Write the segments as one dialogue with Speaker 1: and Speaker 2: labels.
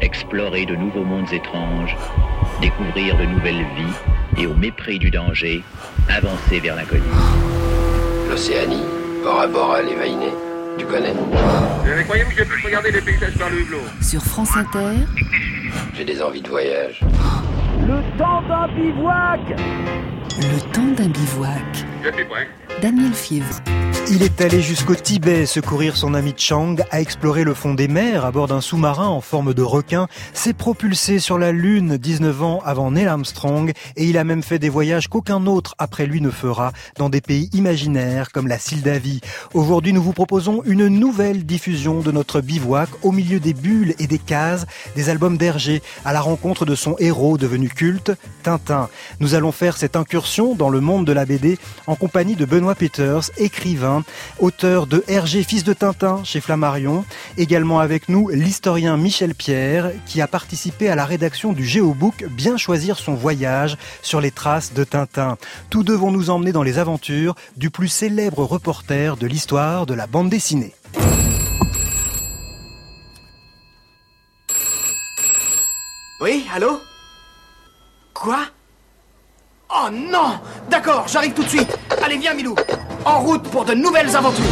Speaker 1: explorer de nouveaux mondes étranges, découvrir de nouvelles vies et au mépris du danger, avancer vers l'inconnu.
Speaker 2: L'Océanie, Bora Bora, les Vainés, tu connais
Speaker 3: Vous croyez que je peux regarder les paysages par le hublot
Speaker 4: Sur France Inter,
Speaker 2: J'ai des envies de voyage.
Speaker 5: Le temps d'un bivouac
Speaker 4: le temps d'un bivouac.
Speaker 3: Je suis prêt.
Speaker 4: Daniel Fievre.
Speaker 6: Il est allé jusqu'au Tibet secourir son ami Chang, a exploré le fond des mers à bord d'un sous-marin en forme de requin, s'est propulsé sur la Lune 19 ans avant Neil Armstrong et il a même fait des voyages qu'aucun autre après lui ne fera dans des pays imaginaires comme la Sildavie. Aujourd'hui, nous vous proposons une nouvelle diffusion de notre bivouac au milieu des bulles et des cases, des albums d'Hergé à la rencontre de son héros devenu culte, Tintin. Nous allons faire cette incursion dans le monde de la BD en compagnie de Benoît Peters, écrivain auteur de Hergé, fils de Tintin chez Flammarion. Également avec nous l'historien Michel Pierre qui a participé à la rédaction du Géobook Bien choisir son voyage sur les traces de Tintin. Tous deux vont nous emmener dans les aventures du plus célèbre reporter de l'histoire de la bande dessinée.
Speaker 7: Oui, allô? Quoi? Oh non D'accord, j'arrive tout de suite. Allez, viens, Milou. En route pour de nouvelles aventures.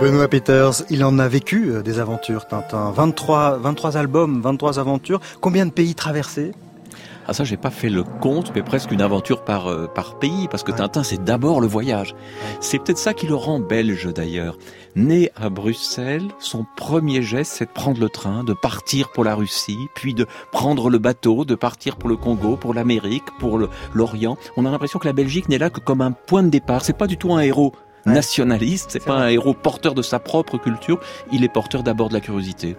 Speaker 6: Benoît Peters, il en a vécu euh, des aventures, Tintin. 23, 23 albums, 23 aventures. Combien de pays traversés?
Speaker 8: Ah ça, j'ai pas fait le compte, mais presque une aventure par euh, par pays, parce que Tintin, c'est d'abord le voyage. C'est peut-être ça qui le rend belge d'ailleurs. Né à Bruxelles, son premier geste, c'est de prendre le train, de partir pour la Russie, puis de prendre le bateau, de partir pour le Congo, pour l'Amérique, pour l'Orient. On a l'impression que la Belgique n'est là que comme un point de départ. C'est pas du tout un héros nationaliste, c'est pas un héros porteur de sa propre culture, il est porteur d'abord de la curiosité.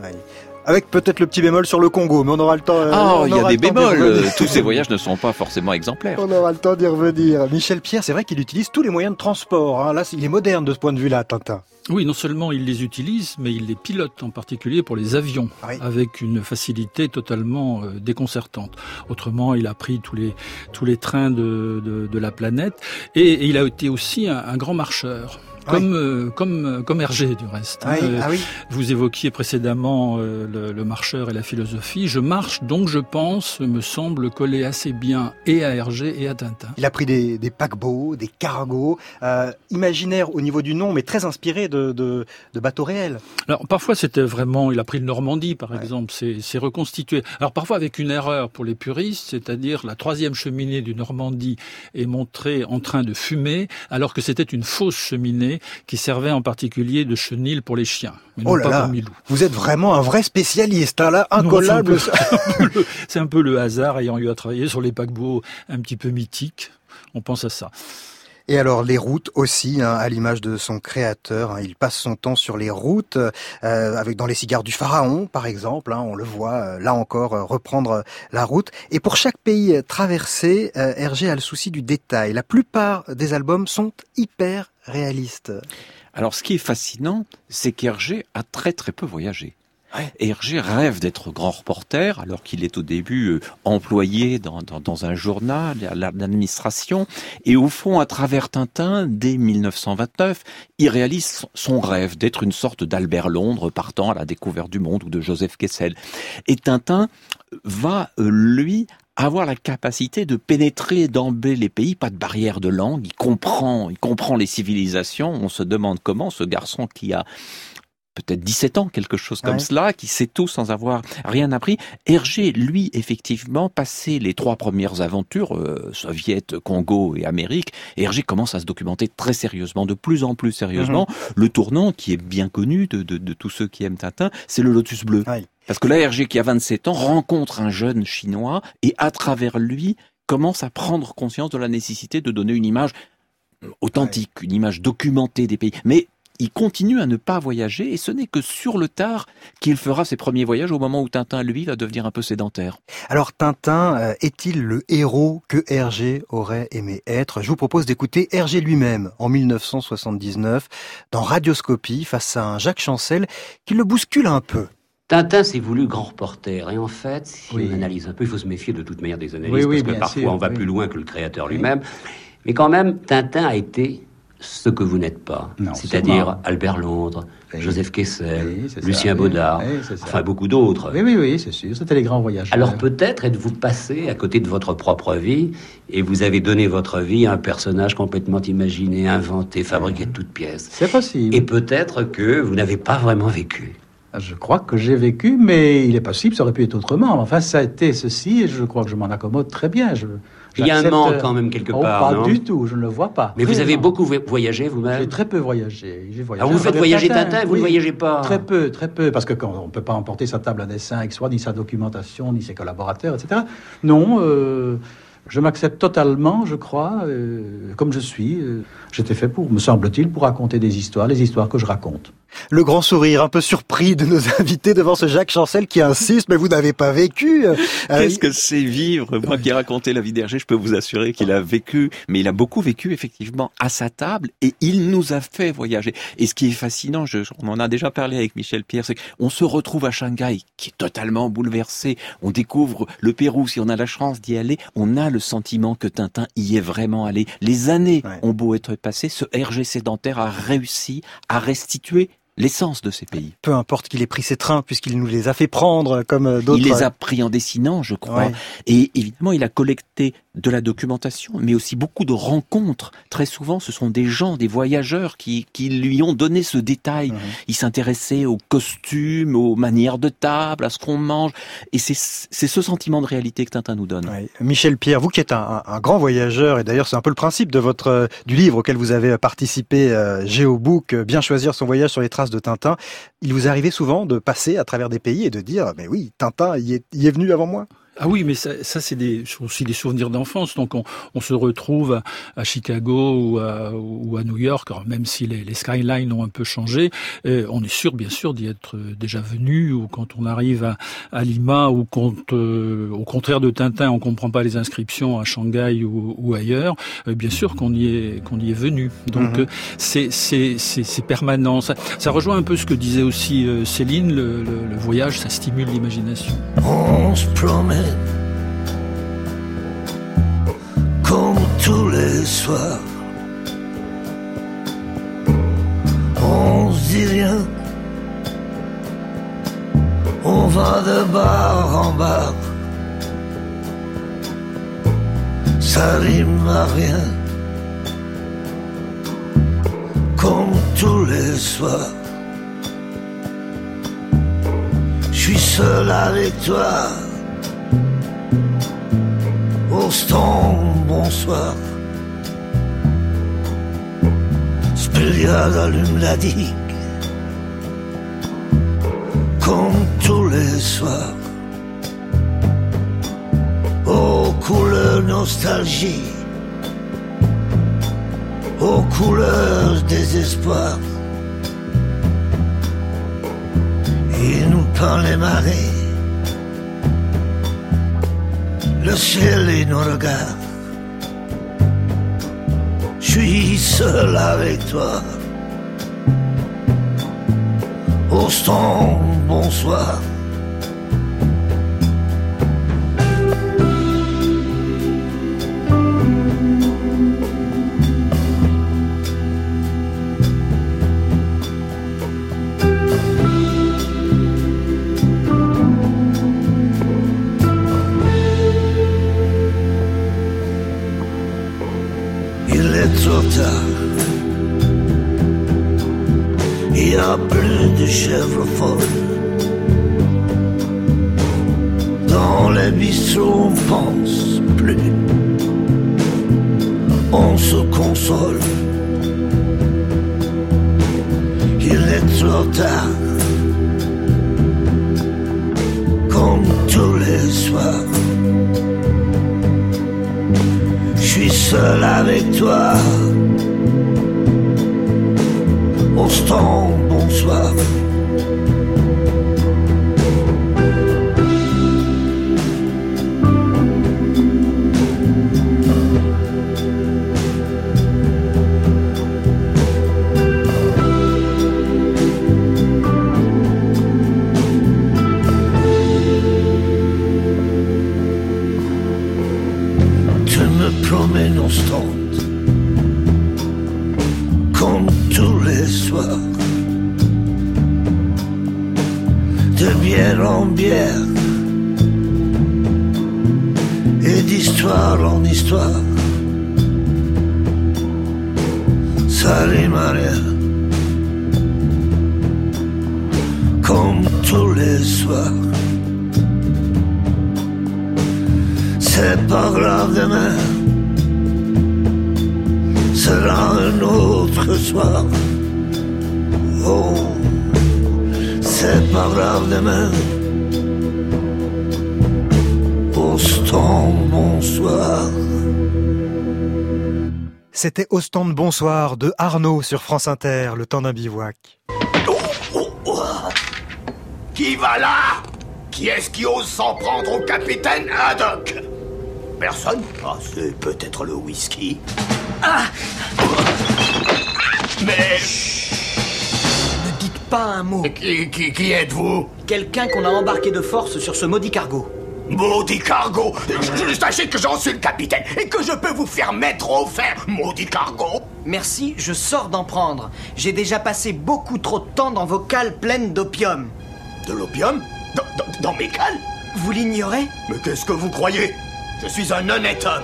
Speaker 6: Avec peut-être le petit bémol sur le Congo, mais on aura le temps.
Speaker 8: Euh, ah, il y a des bémols. Tous ces voyages ne sont pas forcément exemplaires.
Speaker 6: On aura le temps d'y revenir. Michel Pierre, c'est vrai qu'il utilise tous les moyens de transport. Hein. Là, il est moderne de ce point de vue-là, Tintin.
Speaker 9: Oui, non seulement il les utilise, mais il les pilote, en particulier pour les avions, avec une facilité totalement euh, déconcertante. Autrement, il a pris tous les tous les trains de, de, la planète, et, il a été aussi un grand marcheur comme euh, comme euh, comme Hergé du reste.
Speaker 6: Hein. Ah oui.
Speaker 9: Vous évoquiez précédemment euh, le, marcheur et la philosophie. Je marche, donc je pense, me semble coller assez bien et à Hergé et à Tintin.
Speaker 6: Il a pris des, des paquebots, des cargos, euh, imaginaires au niveau du nom, mais très inspiré de, de, de bateaux réels.
Speaker 9: Alors parfois c'était vraiment, il a pris le Normandie par exemple, c'est reconstitué. Alors parfois avec une erreur pour les puristes, c'est-à-dire la troisième cheminée du Normandie est montrée en train de fumer, alors que c'était une fausse cheminée qui servait en particulier de chenil pour les chiens.
Speaker 6: oh là là, vous êtes vraiment un vrai spécialiste, hein, là, incollable.
Speaker 9: C'est un, peu le hasard ayant eu à travailler sur les paquebots un petit peu mythiques. On pense à ça.
Speaker 6: Et alors les routes aussi, hein, à l'image de son créateur, hein, il passe son temps sur les routes, euh, avec dans les cigares du pharaon par exemple, hein, on le voit euh, là encore euh, reprendre la route. Et pour chaque pays traversé, Hergé a le souci du détail. La plupart des albums sont hyper réalistes.
Speaker 8: Alors ce qui est fascinant, c'est qu'Hergé a très très peu voyagé. Hergé rêve d'être grand reporter alors qu'il est au début euh, employé dans, dans, un journal, à l'administration. Et au fond, à travers Tintin, dès 1929, il réalise son rêve d'être une sorte d'Albert Londres partant à la découverte du monde ou de Joseph Kessel. Et Tintin va, euh, lui, avoir la capacité de pénétrer d'emblée les pays, pas de barrière de langue, il comprend, il comprend les civilisations, on se demande comment ce garçon qui a peut-être 17 ans, quelque chose comme cela, qui sait tout sans avoir rien appris. Hergé, lui, effectivement, passé les trois premières aventures, euh, Congo et Amérique, Hergé commence à se documenter très sérieusement, de plus en plus sérieusement. Mhm. Le tournant, qui est bien connu de, de, tous ceux qui aiment Tintin, c'est le Lotus Bleu. Parce que là, Hergé, qui a 27 ans, rencontre un jeune chinois et à travers lui, commence à prendre conscience de la nécessité de donner une image authentique, une image documentée des pays. Mais il continue à ne pas voyager et ce n'est que sur le tard qu'il fera ses premiers voyages au moment où Tintin, lui, va devenir un peu sédentaire.
Speaker 6: Alors Tintin euh, est-il le héros que Hergé aurait aimé être? Je vous propose d'écouter Hergé lui-même en 1979 dans Radioscopie face à un Jacques Chancel qui le bouscule un peu.
Speaker 10: Tintin s'est voulu grand reporter. Et en fait, si on analyse un peu, il faut se méfier de toute manière des analyses, parce que parfois on va plus loin que le créateur lui-même. Mais quand même, Tintin a été ce que vous n'êtes pas. C'est-à-dire Albert Londres, Joseph Kessel, Lucien Baudard, enfin beaucoup d'autres.
Speaker 11: Oui, oui, oui, c'est sûr. C'était les grands voyageurs.
Speaker 10: Alors peut-être êtes-vous passé à côté de votre propre vie et vous avez donné votre vie à un personnage complètement imaginé, inventé, fabriqué de toutes pièces.
Speaker 11: C'est possible.
Speaker 10: Et peut-être que vous n'avez pas vraiment vécu.
Speaker 11: Je crois que j'ai vécu, mais il est possible, ça aurait pu être autrement. Enfin, ça a été ceci, et je crois que je m'en accommode très bien. Je,
Speaker 10: il y a un manque quand même quelque
Speaker 11: oh,
Speaker 10: part.
Speaker 11: Pas du tout, je ne le vois pas.
Speaker 10: Mais vous avez beaucoup voyagé vous-même
Speaker 11: J'ai très peu voyagé. voyagé.
Speaker 10: Alors vous faites voyager Tintin, vous ne voyagez pas
Speaker 11: Très peu, très peu, parce que quand on ne peut pas emporter sa table à dessin avec soi, ni sa documentation, ni ses collaborateurs, etc. Non, euh, je m'accepte totalement, je crois, euh, comme je suis. Euh, j'étais fait pour, me semble-t-il, pour raconter des histoires, les histoires que je raconte.
Speaker 6: Le grand sourire un peu surpris de nos invités devant ce Jacques Chancel qui insiste, mais vous n'avez pas vécu. Euh,
Speaker 8: Qu'est-ce que c'est vivre Moi qui ai raconté la vie d'Hergé, je peux vous assurer qu'il a vécu, mais il a beaucoup vécu effectivement à sa table et il nous a fait voyager. Et ce qui est fascinant, je, on en a déjà parlé avec Michel Pierre, c'est qu'on se retrouve à Shanghai qui est totalement bouleversé. On découvre le Pérou, si on a la chance d'y aller, on a le sentiment que Tintin y est vraiment allé. Les années ont beau être passées, ce Hergé sédentaire a réussi à restituer l'essence de ces pays.
Speaker 6: Peu importe qu'il ait pris ses trains, puisqu'il nous les a fait prendre comme euh, d'autres.
Speaker 8: Il les a pris en dessinant, je crois. Et évidemment, il a collecté de la documentation, mais aussi beaucoup de rencontres. Très souvent, ce sont des gens, des voyageurs qui, qui lui ont donné ce détail. Mhm. Il s'intéressait aux costumes, aux manières de table, à ce qu'on mange. Et c'est ce sentiment de réalité que Tintin nous donne.
Speaker 6: Michel Pierre, vous qui êtes un, un, grand voyageur, et d'ailleurs c'est un peu le principe de votre euh, du livre auquel vous avez participé, euh, Géobook, euh, bien choisir son voyage sur les traces de Tintin. Il vous arrivait souvent de passer à travers des pays et de dire, mais oui, Tintin y est, venu avant moi?
Speaker 9: Ah oui, mais ça, ça c'est des, aussi des souvenirs d'enfance. Donc on, on, se retrouve à, Chicago ou à, ou à, New York, même si les, les, skylines ont un peu changé, on est sûr, bien sûr, d'y être déjà venu. Ou quand on arrive à, à Lima, ou quand, euh, au contraire de Tintin, on comprend pas les inscriptions à Shanghai ou, ou ailleurs, euh, bien sûr qu'on y est qu'on y est venu. Donc mhm. c'est c'est permanent. Ça, ça, rejoint un peu ce que disait aussi euh, Céline. Le, le, le voyage, ça stimule l'imagination.
Speaker 12: On se promène comme tous les soirs. On se dit rien, on va de bar en bar. Ça rime à rien, comme tous les soirs. Je suis seul avec toi bonsoir. Spéliade allume la digue, comme tous les soirs. Aux couleurs nostalgie, aux couleurs désespoir. Il nous peint les marées le ciel et nos regards. Je suis seul avec toi. Austin, bonsoir. Constante, comme tous les soirs. De bière en bière, et d'histoire en histoire. À rien, comme tous les soirs. C'est pas grave demain sera un autre soir. Oh, c'est pas grave demain. stand bonsoir.
Speaker 6: C'était Au stand bonsoir de Arnaud sur France Inter, le temps d'un bivouac.
Speaker 13: Oh, oh, oh. Qui va là? Qui est-ce qui ose s'en prendre au capitaine Haddock? Personne Ah, c'est peut-être le whisky. Ah Mais...
Speaker 7: Ne dites pas un mot.
Speaker 13: Qui, qui, qui êtes-vous?
Speaker 7: Quelqu'un qu'on a embarqué de force sur ce maudit cargo.
Speaker 13: Maudit cargo? Sachez que j'en suis le capitaine et que je peux vous faire mettre au fer, maudit cargo?
Speaker 7: Merci, je sors d'en prendre. J'ai déjà passé beaucoup trop de temps dans vos cales pleines d'opium.
Speaker 13: De l'opium? Dans, dans mes cales?
Speaker 7: Vous l'ignorez?
Speaker 13: Mais qu'est-ce que vous croyez? Je suis un honnête homme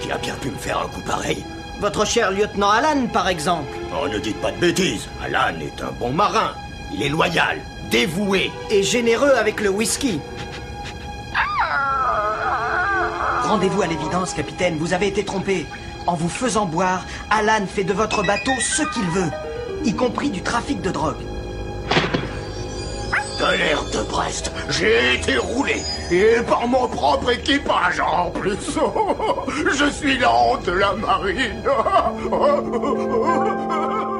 Speaker 13: qui a bien pu me faire un coup pareil.
Speaker 7: Votre cher lieutenant Alan, par exemple.
Speaker 13: Oh, ne dites pas de bêtises. Alan est un bon marin. Il est loyal, dévoué.
Speaker 7: Et généreux avec le whisky. Rendez-vous à l'évidence, capitaine. Vous avez été trompé. En vous faisant boire, Alan fait de votre bateau ce qu'il veut, y compris du trafic de drogue
Speaker 13: de l'air de Brest, j'ai été roulé, et par mon propre équipage en plus. Je suis la honte de la marine.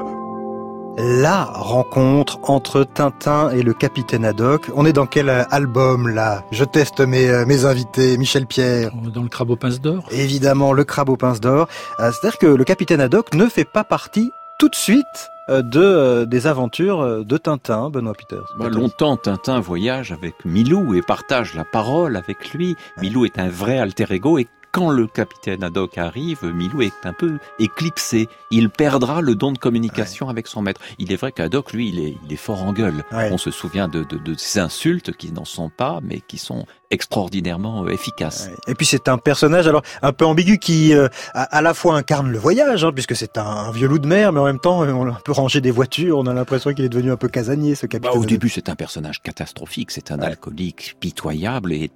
Speaker 6: La rencontre entre Tintin et le capitaine Haddock. On est dans quel album là? Je teste mes, euh, mes invités. Michel Pierre.
Speaker 9: Dans le crabe aux pinces d'or.
Speaker 6: Évidemment, le crabe aux pinces d'or. Euh, c'est-à-dire que le capitaine Haddock ne fait pas partie tout de suite euh, de euh, des aventures euh, de Tintin, Benoît Peters.
Speaker 8: Bah, longtemps, Tintin voyage avec Milou et partage la parole avec lui. Milou est un vrai alter ego et quand le capitaine Haddock arrive, Milou est un peu éclipsé. Il perdra le don de communication avec son maître. Il est vrai qu'Haddock, lui, il est, il est fort en gueule. On se souvient de, de, de ces insultes qui n'en sont pas, mais qui sont extraordinairement euh, efficaces.
Speaker 6: Et puis c'est un personnage alors un peu ambigu qui euh, à, la fois incarne le voyage, hein, puisque c'est un, vieux loup de mer, mais en même temps on peut ranger des voitures. On a l'impression qu'il est devenu un peu casanier, ce capitaine.
Speaker 8: Bah, au début, c'est un personnage catastrophique. C'est un alcoolique pitoyable et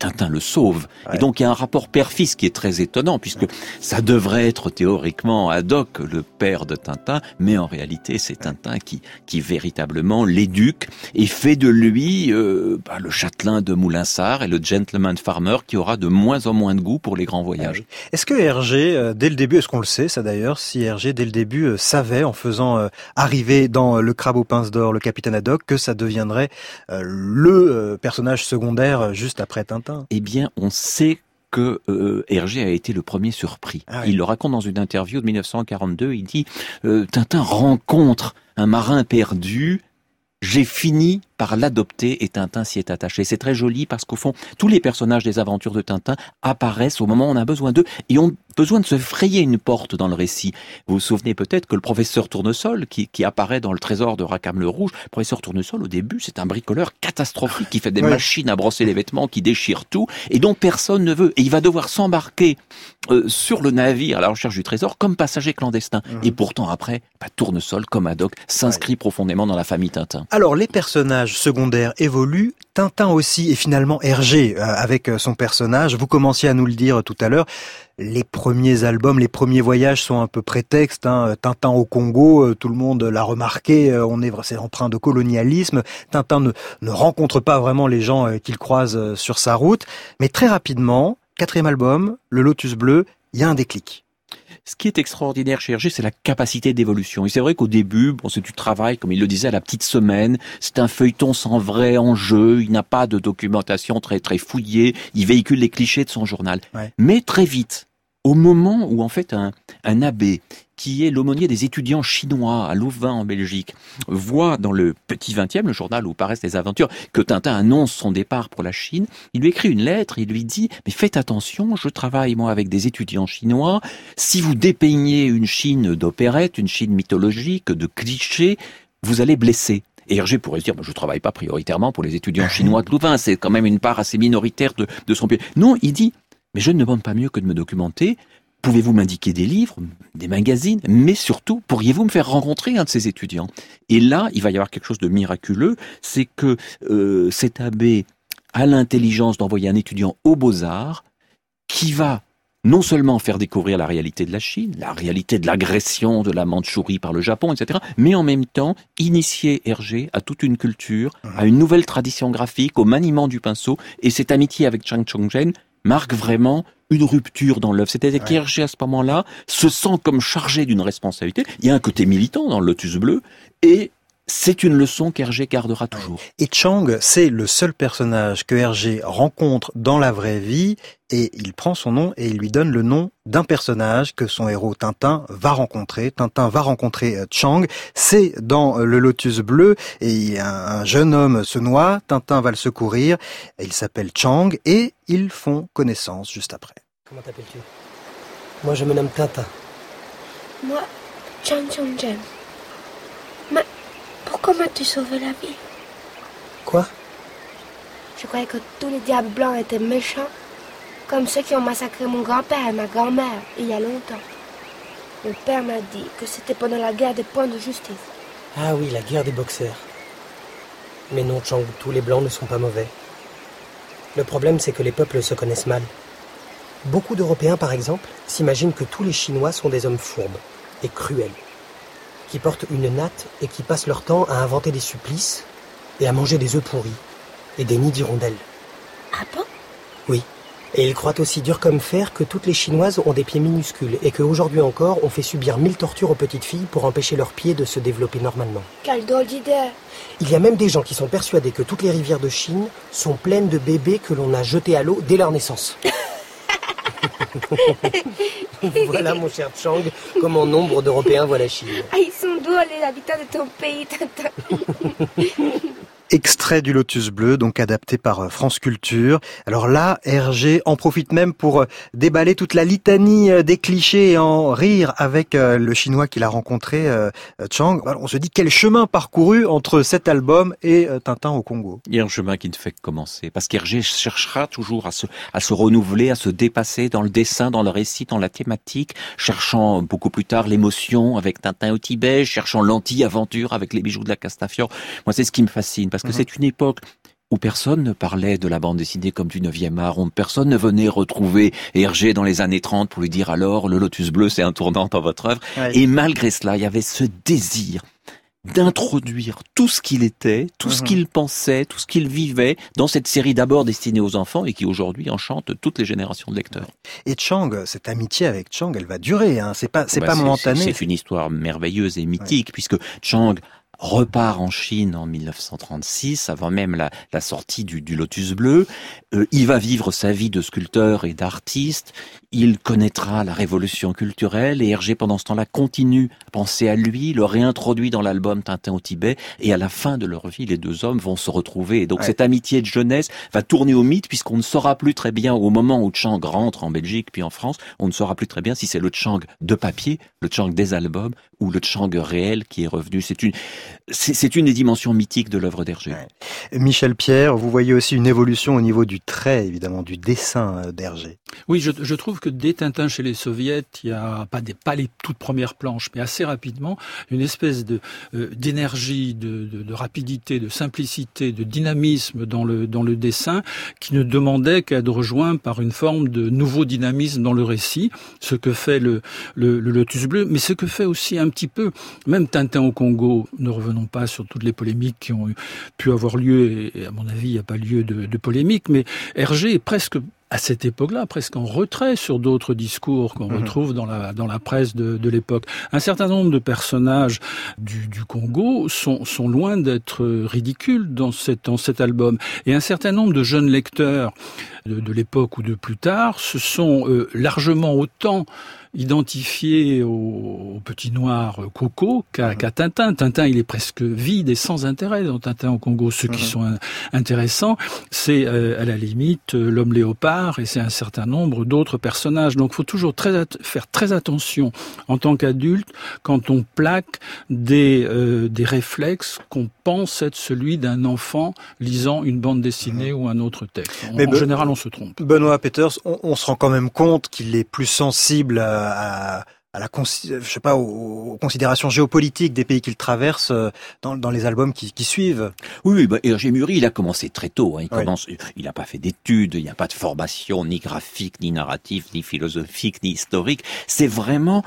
Speaker 8: Tintin le sauve. Et donc il y a un rapport père-fils qui est très étonnant, puisque ça devrait être théoriquement Haddock, le père de Tintin, mais en réalité c'est Tintin qui, qui véritablement l'éduque et fait de lui euh, bah, le châtelain de Moulinsart et le gentleman farmer qui aura de moins en moins de goût pour les grands voyages.
Speaker 6: Est-ce que Hergé, euh, dès le début, est-ce qu'on le sait ça d'ailleurs, si Hergé dès le début euh, savait en faisant arriver dans le crabe aux pinces d'or le capitaine Haddock que ça deviendrait le personnage secondaire juste après Tintin?
Speaker 8: Eh bien, on sait que euh, Hergé a été le premier surpris. Ah il le raconte dans une interview de 1942. Il dit euh, Tintin rencontre un marin perdu. J'ai fini par l'adopter et Tintin s'y est attaché. C'est très joli parce qu'au fond, tous les personnages des aventures de Tintin apparaissent au moment où on a besoin d'eux et ont besoin de se frayer une porte dans le récit. Vous vous souvenez peut-être que le professeur Tournesol, qui, qui apparaît dans le trésor de Rackham le Rouge, le professeur Tournesol, au début, c'est un bricoleur catastrophique qui fait des machines à brosser les vêtements, qui déchire tout et dont personne ne veut. Et il va devoir s'embarquer euh, sur le navire à la recherche du trésor comme passager clandestin. Mmh. Et pourtant, après, bah, Tournesol, comme Haddock, s'inscrit profondément dans la famille Tintin.
Speaker 6: Alors, les personnages secondaire évolue, Tintin aussi et finalement Hergé euh, avec euh, son personnage. Vous commenciez à nous le dire tout à l'heure. Les premiers albums, les premiers voyages sont un peu prétexte. Hein. Tintin au Congo, euh, tout le monde l'a remarqué. On est c'est empreint de colonialisme. Tintin ne, ne rencontre pas vraiment les gens qu'il croise sur sa route, mais très rapidement, quatrième album, Le Lotus Bleu, il y a un déclic.
Speaker 8: Ce qui est extraordinaire chez Hergé, c'est la capacité d'évolution. Et c'est vrai qu'au début, bon, c'est du travail, comme il le disait, à la petite semaine. C'est un feuilleton sans vrai enjeu. Il n'a pas de documentation très très fouillée. Il véhicule les clichés de son journal. Mais très vite, au moment où en fait un, un abbé qui est l'aumônier des étudiants chinois à Louvain en Belgique, voit dans le petit 20e, le journal où paraissent les aventures, que Tintin annonce son départ pour la Chine. Il lui écrit une lettre, il lui dit, mais faites attention, je travaille moi avec des étudiants chinois. Si vous dépeignez une Chine d'opérette, une Chine mythologique, de clichés, vous allez blesser. Et Hergé pourrait se dire, je travaille pas prioritairement pour les étudiants chinois de Louvain, c'est quand même une part assez minoritaire de, de son pays. Non, il dit, mais je ne demande pas mieux que de me documenter. Pouvez-vous m'indiquer des livres, des magazines, mais surtout, pourriez-vous me faire rencontrer un de ces étudiants? Et là, il va y avoir quelque chose de miraculeux, c'est que euh, cet abbé a l'intelligence d'envoyer un étudiant aux beaux-arts qui va non seulement faire découvrir la réalité de la Chine, la réalité de l'agression de la Mandchourie par le Japon, etc., mais en même temps initier Hergé à toute une culture, à une nouvelle tradition graphique, au maniement du pinceau, et cette amitié avec Chang Chongzhen marque vraiment une rupture dans l'œuvre. C'est-à-dire qu'Hergé, à ce moment-là, se sent comme chargé d'une responsabilité. Il y a un côté militant dans le Lotus Bleu, et c'est une leçon qu'Hergé gardera toujours.
Speaker 6: Et Chang, c'est le seul personnage que Hergé rencontre dans la vraie vie et il prend son nom et il lui donne le nom d'un personnage que son héros Tintin va rencontrer. Tintin va rencontrer euh, Chang. C'est dans euh, le Lotus bleu et un jeune homme se noie. Tintin va le secourir. Il s'appelle Chang et ils font connaissance juste après.
Speaker 14: Comment t'appelles-tu? Moi, je me nomme Tintin.
Speaker 15: Moi, Chang Chong Jen. Pourquoi m'as-tu sauvé la vie
Speaker 14: Quoi
Speaker 15: Je croyais que tous les diables blancs étaient méchants, comme ceux qui ont massacré mon grand-père et ma grand-mère il y a longtemps. Mon père m'a dit que c'était pendant la guerre des points de justice.
Speaker 14: Ah oui, la guerre des boxeurs. Mais non, Chang, tous les blancs ne sont pas mauvais. Le problème, c'est que les peuples se connaissent mal. Beaucoup d'Européens, par exemple, s'imaginent que tous les Chinois sont des hommes fourbes et cruels qui portent une natte et qui passent leur temps à inventer des supplices et à manger des œufs pourris et des nids d'hirondelles.
Speaker 15: Ah bon?
Speaker 14: Oui. Et ils croient aussi dur comme fer que toutes les Chinoises ont des pieds minuscules et qu'aujourd'hui encore on fait subir mille tortures aux petites filles pour empêcher leurs pieds de se développer normalement.
Speaker 15: Quelle drôle d'idée
Speaker 14: Il y a même des gens qui sont persuadés que toutes les rivières de Chine sont pleines de bébés que l'on a jetés à l'eau dès leur naissance. voilà, mon cher Chang, comment nombre d'Européens voient la Chine.
Speaker 15: Ah, ils sont doux, les habitants de ton pays,
Speaker 6: Extrait du Lotus Bleu, donc adapté par euh, France Culture. Alors là, Hergé en profite même pour euh, déballer toute la litanie euh, des clichés et en rire avec le chinois qu'il a rencontré, Chang. on se dit quel chemin parcouru entre cet album et Tintin au Congo.
Speaker 8: Il y a un chemin qui ne fait que commencer, parce qu'Hergé cherchera toujours à se, à se renouveler, à se dépasser dans le dessin, dans le récit, dans la thématique, cherchant beaucoup plus tard l'émotion avec Tintin au Tibet, cherchant l'anti-aventure avec les bijoux de la Castafiore. Moi, c'est ce qui me fascine, parce que mhm. c'est une époque où personne ne parlait de la bande dessinée comme du 9e art, où personne ne venait retrouver Hergé dans les années 30 pour lui dire alors le lotus bleu c'est un tournant dans votre œuvre. Et malgré cela, il y avait ce désir d'introduire tout ce qu'il était, tout ce mhm. qu'il pensait, tout ce qu'il vivait dans cette série d'abord destinée aux enfants et qui aujourd'hui enchante toutes les générations de lecteurs.
Speaker 6: Et Chang, cette amitié avec Chang, elle va durer, hein. c'est pas c'est bah, pas momentané.
Speaker 8: C'est une histoire merveilleuse et mythique puisque Chang repart en Chine en 1936, avant même la, la sortie du, du, Lotus Bleu. Euh, il va vivre sa vie de sculpteur et d'artiste. Il connaîtra la révolution culturelle et Hergé, pendant ce temps-là, continue à penser à lui, le réintroduit dans l'album Tintin au Tibet. Et à la fin de leur vie, les deux hommes vont se retrouver. Et donc cette amitié de jeunesse va tourner au mythe puisqu'on ne saura plus très bien, au moment où Chang rentre en Belgique puis en France, on ne saura plus très bien si c'est le Chang de papier, le Chang des albums ou le Chang réel qui est revenu. C'est une, c'est une des dimensions mythiques de l'œuvre d'Hergé.
Speaker 6: Michel Pierre, vous voyez aussi une évolution au niveau du trait, évidemment, du dessin euh, d'Hergé.
Speaker 9: Oui, je, je, trouve que dès Tintin chez les soviets, il y a pas, des, pas les toutes premières planches, mais assez rapidement, une espèce de euh, d'énergie, de, de, de, rapidité, de simplicité, de dynamisme dans le, dans le dessin qui ne demandait qu'à être rejoint par une forme de nouveau dynamisme dans le récit, ce que fait le, le, le Lotus Bleu, mais ce que fait aussi un petit peu, même Tintin au Congo, ne revenons pas sur toutes les polémiques qui ont pu avoir lieu, et à mon avis, il n'y a pas lieu de, de polémique, mais Hergé est presque à cette époque-là, presque en retrait sur d'autres discours qu'on mhm. retrouve dans la, dans la presse de, de l'époque. Un certain nombre de personnages du, du Congo sont, sont loin d'être ridicules dans, cette, dans cet album. Et un certain nombre de jeunes lecteurs de, de l'époque ou de plus tard se sont euh, largement autant identifié au, petit noir Coco qu'à Tintin. Tintin, il est presque vide et sans intérêt dans Tintin au Congo. Ceux qui sont intéressants, c'est euh, à la limite euh, l'homme léopard et c'est un certain nombre d'autres personnages. Donc, il faut toujours très faire très attention en tant qu'adulte quand on plaque des, euh, des réflexes qu'on pense être celui d'un enfant lisant une bande dessinée ou un autre texte. En, Mais général, on se trompe.
Speaker 6: Benoît Peters, on, on se rend quand même compte qu'il est plus sensible à à, la je sais pas aux, considérations géopolitiques des pays qu'il traverse euh, dans, les albums qui, suivent.
Speaker 8: Oui, oui bah, Hergé Muri, il a commencé très tôt. Hein. Il commence, il n'a pas fait d'études, il n'y a pas de formation ni graphique, ni narrative, ni philosophique, ni historique. C'est vraiment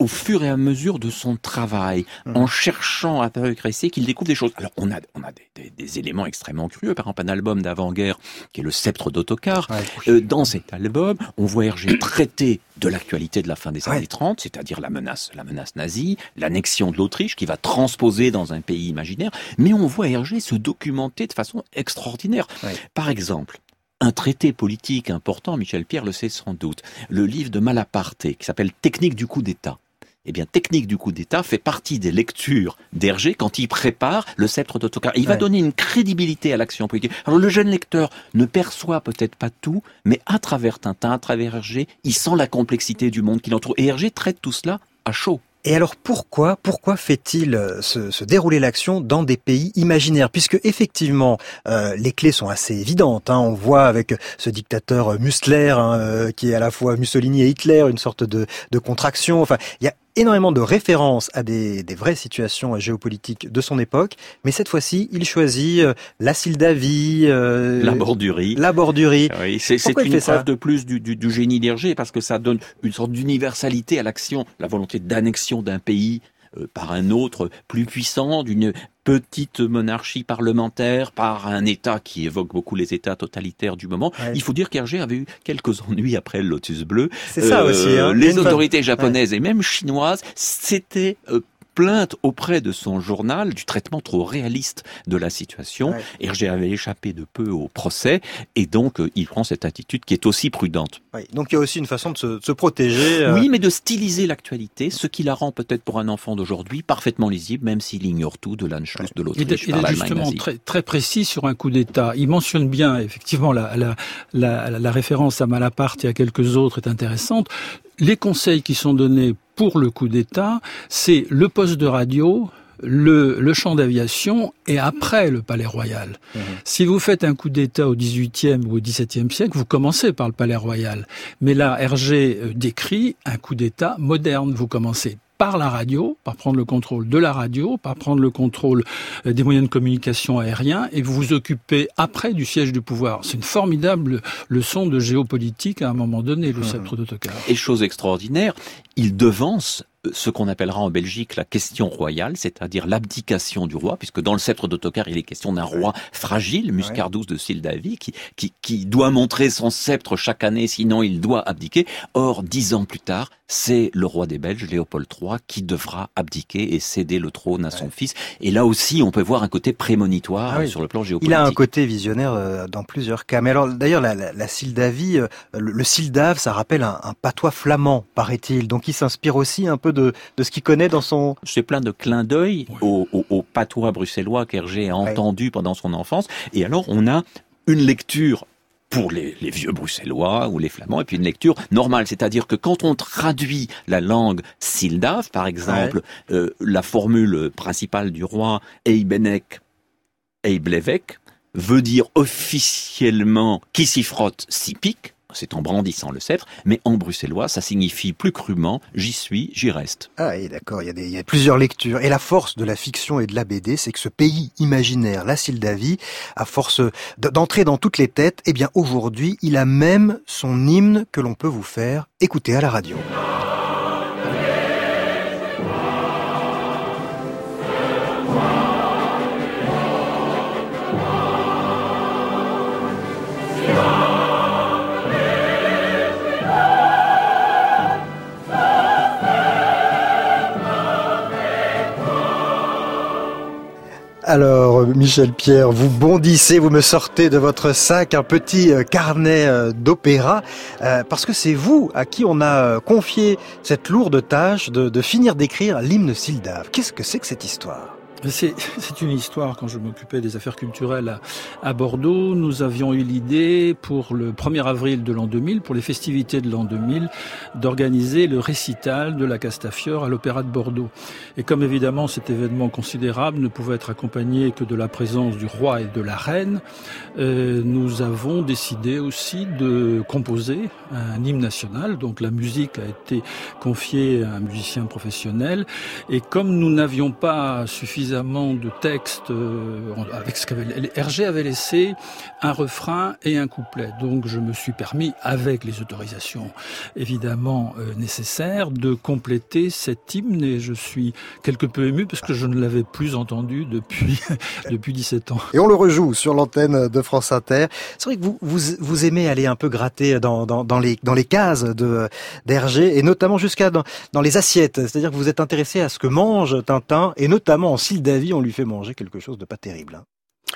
Speaker 8: au fur et à mesure de son travail, mmh. en cherchant à progresser, qu'il découvre des choses. Alors on a, on a des, éléments extrêmement curieux, par exemple un album d'avant-guerre qui est le Sceptre d'Autocar. Euh, dans cet album, on voit Hergé traiter de l'actualité de la fin des années 30, c'est-à-dire la menace, la menace nazie, l'annexion de l'Autriche qui va transposer dans un pays imaginaire, mais on voit Hergé se documenter de façon extraordinaire. Par exemple, un traité politique important, Michel Pierre le sait sans doute, le livre de Malaparte qui s'appelle Technique du coup d'État eh bien, Technique du coup d'État fait partie des lectures d'Hergé quand il prépare le sceptre d'Autocar. Il va donner une crédibilité à l'action politique. Alors, le jeune lecteur ne perçoit peut-être pas tout, mais à travers Tintin, à travers Hergé, il sent la complexité du monde qui l'entoure. Et Hergé traite tout cela à chaud.
Speaker 6: Et alors pourquoi pourquoi fait-il euh, se, dérouler l'action dans des pays imaginaires? Puisque effectivement euh, les clés sont assez évidentes. Hein. On voit avec ce dictateur Muscler hein, euh, qui est à la fois Mussolini et Hitler une sorte de, de contraction. Enfin, il y a énormément de références à des, des, vraies situations géopolitiques de son époque, mais cette fois-ci, il choisit euh, la Sildavie,
Speaker 8: euh, la bordurie.
Speaker 6: La bordurie.
Speaker 8: Oui, c'est une preuve de plus du, du, du génie d'Hergé parce que ça donne une sorte d'universalité à l'action, la volonté d'annexion d'un pays par un autre plus puissant, d'une petite monarchie parlementaire, par un État qui évoque beaucoup les États totalitaires du moment. Il faut dire qu'Hergé avait eu quelques ennuis après le Lotus Bleu.
Speaker 6: C'est ça aussi. Hein.
Speaker 8: Les autorités japonaises et même chinoises s'étaient euh, plainte auprès de son journal du traitement trop réaliste de la situation. Hergé avait échappé de peu au procès et donc euh, il prend cette attitude qui est aussi prudente.
Speaker 6: donc il y a aussi une façon de se, protéger.
Speaker 8: Euh. Oui, mais de styliser l'actualité, ce qui la rend peut-être pour un enfant d'aujourd'hui parfaitement lisible, même s'il ignore tout de l'Anschluss de l'Autriche.
Speaker 9: Il, est justement très, très précis sur un coup d'État. Il mentionne bien effectivement la, la, la, la référence à Malaparte et à quelques autres est intéressante les conseils qui sont donnés pour le coup d'État, c'est le poste de radio, le, champ d'aviation et après le palais royal. Mhm. Si vous faites un coup d'État au XVIIIe ou au XVIIe siècle, vous commencez par le palais royal. Mais là, Hergé euh, décrit un coup d'État moderne. Vous commencez par la radio, par prendre le contrôle de la radio, par prendre le contrôle euh, des moyens de communication aériens, et vous vous occupez après du siège du pouvoir. C'est une formidable leçon de géopolitique à un moment donné, le sceptre d'autocar.
Speaker 8: Et chose extraordinaire, il devance ce qu'on appellera en Belgique la question royale, c'est-à-dire l'abdication du roi, puisque dans le sceptre d'Autocar, il est question d'un roi fragile, Muscardus de Sildavie, qui, qui, qui doit montrer son sceptre chaque année, sinon il doit abdiquer. Or, dix ans plus tard, c'est le roi des Belges, Léopold III, qui devra abdiquer et céder le trône à son fils. Et là aussi, on peut voir un côté prémonitoire ah sur le plan géopolitique.
Speaker 6: Il a un côté visionnaire euh, dans plusieurs cas. Mais alors, d'ailleurs, la, la, Sildavie, euh, le, Sildave, ça rappelle un, un patois flamand, paraît-il. Donc, il s'inspire aussi un peu de, de ce qu'il connaît dans son...
Speaker 8: C'est plein de clins d'œil au, au, patois bruxellois qu'Hergé a entendu pendant son enfance. Et alors, on a une lecture pour les, les, vieux bruxellois ou les flamands, et puis une lecture normale. C'est-à-dire que quand on traduit la langue sildave, par exemple, euh, la formule principale du roi Eibenek, Eiblevek, veut dire officiellement qui s'y frotte s'y pique, c'est en brandissant le sceptre, mais en bruxellois, ça signifie plus crûment j'y suis, j'y reste.
Speaker 6: Ah, et d'accord, il, y, a plusieurs lectures. Et la force de la fiction et de la BD, c'est que ce pays imaginaire, la Sildavie, à force d'entrer dans toutes les têtes, eh bien aujourd'hui, il a même son hymne que l'on peut vous faire écouter à la radio. Alors, Michel Pierre, vous bondissez, vous me sortez de votre sac un petit euh, carnet euh, d'opéra, euh, parce que c'est vous à qui on a confié cette lourde tâche de, de finir d'écrire l'hymne Sildave. Qu'est-ce que c'est que cette histoire?
Speaker 9: C'est une histoire, quand je m'occupais des affaires culturelles à, à, Bordeaux, nous avions eu l'idée pour le 1er avril de l'an 2000, pour les festivités de l'an 2000, d'organiser le récital de la Castafiore à l'Opéra de Bordeaux. Et comme évidemment cet événement considérable ne pouvait être accompagné que de la présence du roi et de la reine, euh, nous avons décidé aussi de composer un hymne national. Donc la musique a été confiée à un musicien professionnel. Et comme nous n'avions pas suffisamment de textes euh, avec ce qu'avait Hergé avait laissé un refrain et un couplet. Donc je me suis permis, avec les autorisations évidemment euh, nécessaires, de compléter cet hymne et je suis quelque peu ému parce que je ne l'avais plus entendu depuis depuis 17 ans.
Speaker 6: Et on le rejoue sur l'antenne de France Inter. C'est vrai que vous, vous, vous aimez aller un peu gratter dans, dans, les dans les cases de d'Hergé et notamment jusqu'à dans, dans les assiettes. C'est-à-dire que vous êtes intéressé à ce que mange Tintin et notamment en David, on lui fait manger quelque chose de pas terrible. Hein.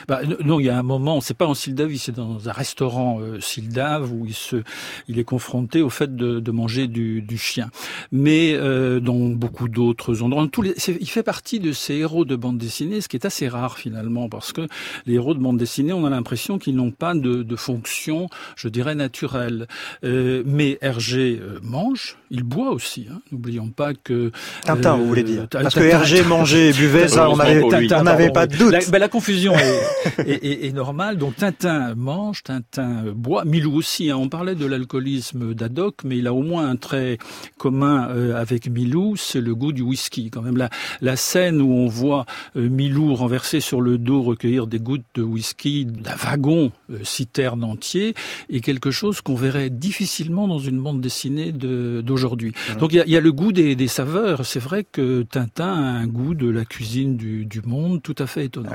Speaker 9: Bah, non, il y a un moment, c'est pas en Sildavie, c'est dans un restaurant euh, Sildave où il se, il est confronté au fait de, de manger du, du, chien. Mais euh, dans beaucoup d'autres endroits, tous les, il fait partie de ces héros de bande dessinée, ce qui est assez rare finalement, parce que les héros de bande dessinée, on a l'impression qu'ils n'ont pas de, de, fonction, je dirais naturelle. Euh, mais Hergé euh, mange, il boit aussi. Hein. N'oublions pas que
Speaker 6: Tintin, vous voulez dire? Euh, Parce que Hergé mangeait et buvait, ça, on n'avait pas de doute.
Speaker 9: La, ben, la confusion est, normal. Donc Tintin mange, Tintin boit, Milou aussi. Hein. On parlait de l'alcoolisme d'Adoc, mais il a au moins un trait commun euh, avec Milou, c'est le goût du whisky. Quand même la, la scène où on voit euh, Milou renversé sur le dos recueillir des gouttes de whisky d'un wagon euh, citerne entier est quelque chose qu'on verrait difficilement dans une bande dessinée d'aujourd'hui. Donc il y a, le goût des, saveurs. C'est vrai que Tintin a un goût de la cuisine du, monde tout à fait étonnant.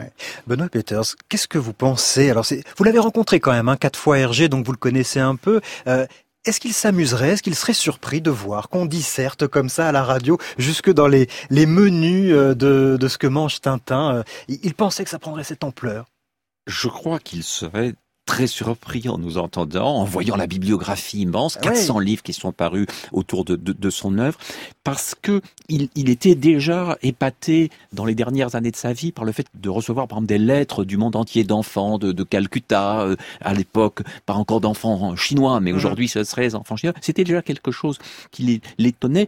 Speaker 6: Benoît Qu'est-ce que vous pensez? Alors, vous l'avez rencontré quand même, hein, quatre fois Hergé, donc vous le connaissez un peu. Euh, est-ce qu'il s'amuserait, est-ce qu'il serait surpris de voir qu'on disserte comme ça à la radio, jusque dans les, les menus euh, de, de ce que mange Tintin? Euh, Il pensait que ça prendrait cette ampleur.
Speaker 8: Je crois qu'il serait très surpris en nous entendant, en voyant la bibliographie immense, 400 livres qui sont parus autour de, de, de son œuvre, parce que il, il, était déjà épaté dans les dernières années de sa vie par le fait de recevoir par exemple des lettres du monde entier d'enfants de, de, Calcutta euh, à l'époque, pas encore d'enfants chinois, mais mmh. aujourd'hui ce serait des enfants chinois. C'était déjà quelque chose qui l'étonnait.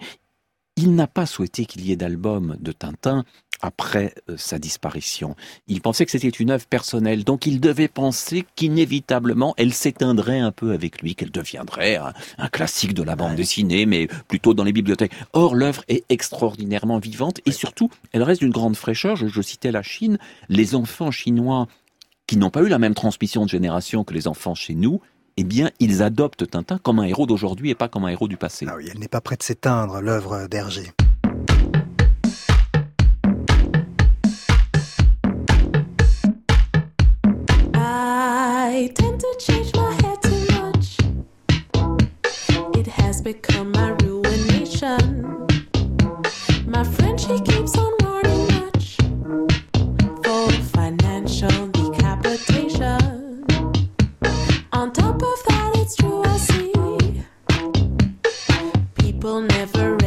Speaker 8: Il n'a pas souhaité qu'il y ait d'albums de Tintin après euh, sa disparition. Il pensait que c'était une œuvre personnelle, donc il devait penser qu'inévitablement elle s'éteindrait un peu avec lui, qu'elle deviendrait un, classique de la bande dessinée, mais plutôt dans les bibliothèques. Or, l'œuvre est extraordinairement vivante et surtout, elle reste d'une grande fraîcheur. Je, je citais la Chine, les enfants chinois qui n'ont pas eu la même transmission de génération que les enfants chez nous, eh bien, ils adoptent Tintin comme un héros d'aujourd'hui et pas comme un héros du passé.
Speaker 6: Ah oui, elle n'est pas prête de s'éteindre, l'œuvre d'Hergé. Become my ruination. My friend, she keeps on warning much for financial decapitation. On top of that, it's true, I see people never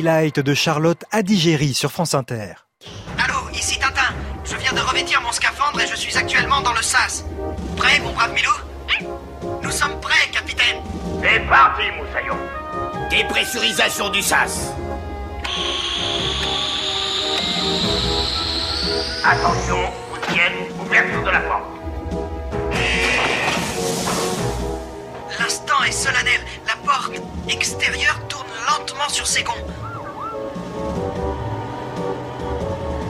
Speaker 6: Highlight de Charlotte Adigéry sur France Inter.
Speaker 7: Allô, ici Tintin. Je viens de revêtir mon scaphandre et je suis actuellement dans le sas. Prêt, mon brave Milou? Nous sommes prêts, capitaine.
Speaker 13: C'est parti, Moussaillon. Dépressurisation du sas. Attention, Poussienne, ouverture de la porte.
Speaker 7: L'instant est solennel. La porte extérieure tourne lentement sur ses gonds.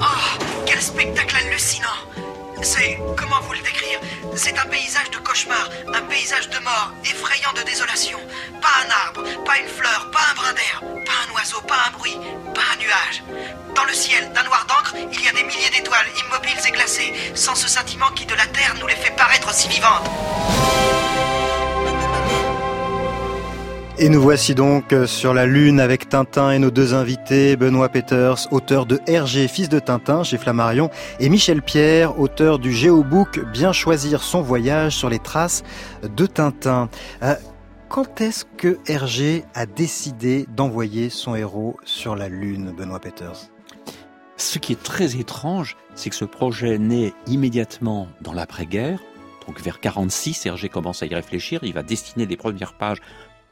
Speaker 7: Oh, quel spectacle hallucinant C'est... comment vous le décrire? C'est un paysage de cauchemar, un paysage de mort, effrayant de désolation. Pas un arbre, pas une fleur, pas un brin d'herbe, pas un oiseau, pas un bruit, pas un nuage. Dans le ciel, d'un noir d'encre, il y a des milliers d'étoiles, immobiles et glacées, sans ce sentiment qui de la terre nous les fait paraître si vivantes.
Speaker 6: Et nous voici donc sur la Lune avec Tintin et nos deux invités, Benoît Peters, auteur de Hergé, fils de Tintin chez Flammarion, et Michel Pierre, auteur du Géobook Bien choisir son voyage sur les traces de Tintin. Euh, quand est-ce que Hergé a décidé d'envoyer son héros sur la Lune, Benoît Peters?
Speaker 8: Ce qui est très étrange, c'est que ce projet naît immédiatement dans l'après-guerre. Donc vers 46, Hergé commence à y réfléchir. Il va destiner les premières pages